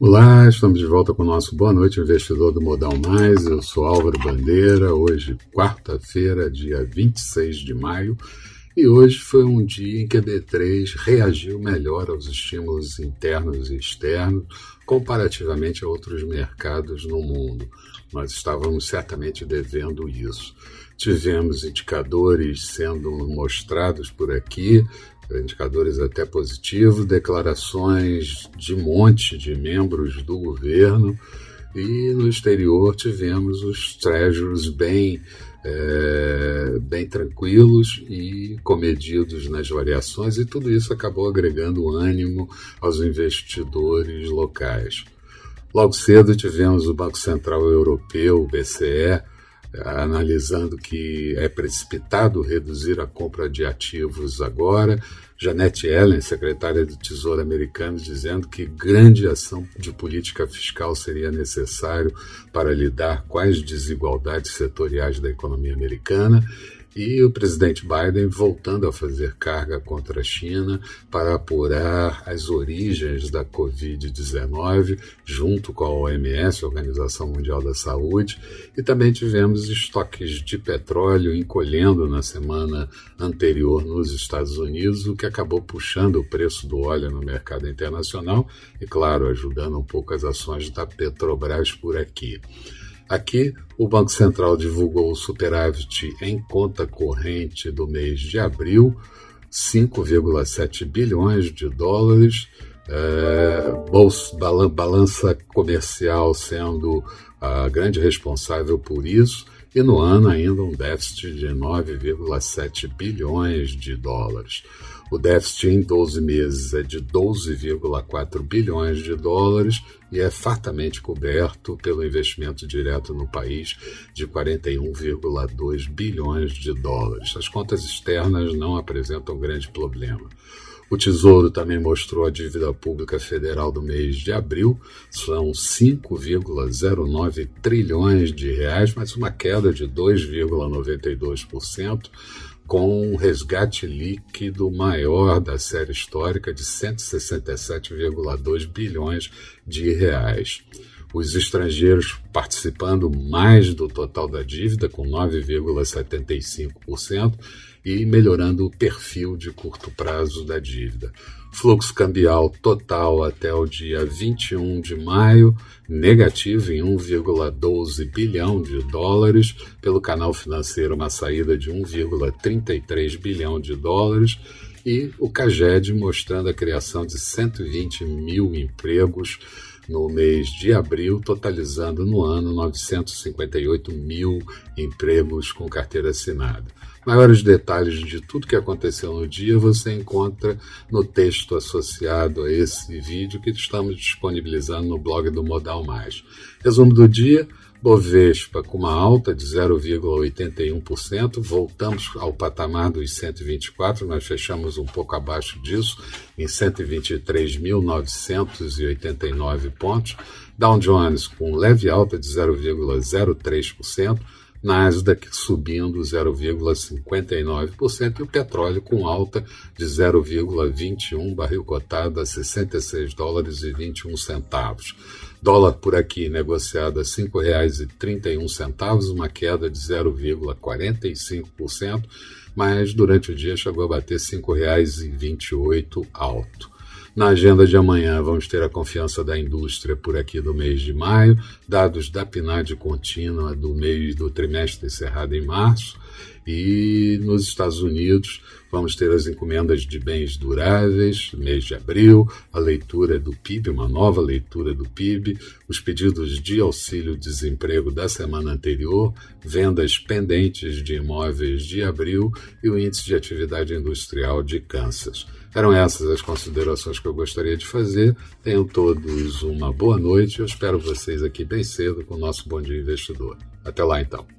Olá, estamos de volta com o nosso Boa Noite Investidor do Modal Mais. Eu sou Álvaro Bandeira. Hoje, quarta-feira, dia 26 de maio, e hoje foi um dia em que a B3 reagiu melhor aos estímulos internos e externos comparativamente a outros mercados no mundo. Nós estávamos certamente devendo isso. Tivemos indicadores sendo mostrados por aqui, indicadores até positivos, declarações de monte de membros do governo e no exterior tivemos os treasuries bem, é, bem tranquilos e comedidos nas variações, e tudo isso acabou agregando ânimo aos investidores locais. Logo cedo tivemos o Banco Central Europeu, o BCE, analisando que é precipitado reduzir a compra de ativos agora. Janet Yellen, secretária do Tesouro americano, dizendo que grande ação de política fiscal seria necessário para lidar com as desigualdades setoriais da economia americana e o presidente Biden voltando a fazer carga contra a China para apurar as origens da Covid-19, junto com a OMS, Organização Mundial da Saúde, e também tivemos estoques de petróleo encolhendo na semana anterior nos Estados Unidos, o que acabou puxando o preço do óleo no mercado internacional e, claro, ajudando um pouco as ações da Petrobras por aqui. Aqui, o Banco Central divulgou o superávit em conta corrente do mês de abril, 5,7 bilhões de dólares, é, bolsa, balança comercial sendo a grande responsável por isso, e no ano ainda um déficit de 9,7 bilhões de dólares. O déficit em 12 meses é de 12,4 bilhões de dólares e é fartamente coberto pelo investimento direto no país de 41,2 bilhões de dólares. As contas externas não apresentam grande problema. O Tesouro também mostrou a dívida pública federal do mês de abril, são 5,09 trilhões de reais, mas uma queda de 2,92%, com um resgate líquido maior da série histórica de 167,2 bilhões de reais os estrangeiros participando mais do total da dívida, com 9,75%, e melhorando o perfil de curto prazo da dívida. Fluxo cambial total até o dia 21 de maio, negativo em 1,12 bilhão de dólares, pelo canal financeiro uma saída de 1,33 bilhão de dólares, e o CAGED mostrando a criação de 120 mil empregos no mês de abril, totalizando no ano 958 mil empregos com carteira assinada. Maiores detalhes de tudo que aconteceu no dia você encontra no texto associado a esse vídeo que estamos disponibilizando no blog do Modal Mais. Resumo do dia: Bovespa com uma alta de 0,81%, voltamos ao patamar dos 124, nós fechamos um pouco abaixo disso, em 123.989 pontos. Dow Jones com leve alta de 0,03%, Nasdaq subindo 0,59% e o petróleo com alta de 0,21, barril cotado a 66 dólares e 21 centavos. Dólar por aqui negociado a R$ 5,31, uma queda de 0,45%, mas durante o dia chegou a bater R$ 5,28 alto. Na agenda de amanhã, vamos ter a confiança da indústria por aqui do mês de maio, dados da PNAD contínua do mês do trimestre encerrado em março, e nos Estados Unidos, vamos ter as encomendas de bens duráveis, mês de abril, a leitura do PIB, uma nova leitura do PIB, os pedidos de auxílio-desemprego da semana anterior, vendas pendentes de imóveis de abril e o índice de atividade industrial de Kansas. Eram essas as considerações que eu gostaria de fazer. Tenham todos uma boa noite. Eu espero vocês aqui bem cedo com o nosso Bom Dia Investidor. Até lá, então.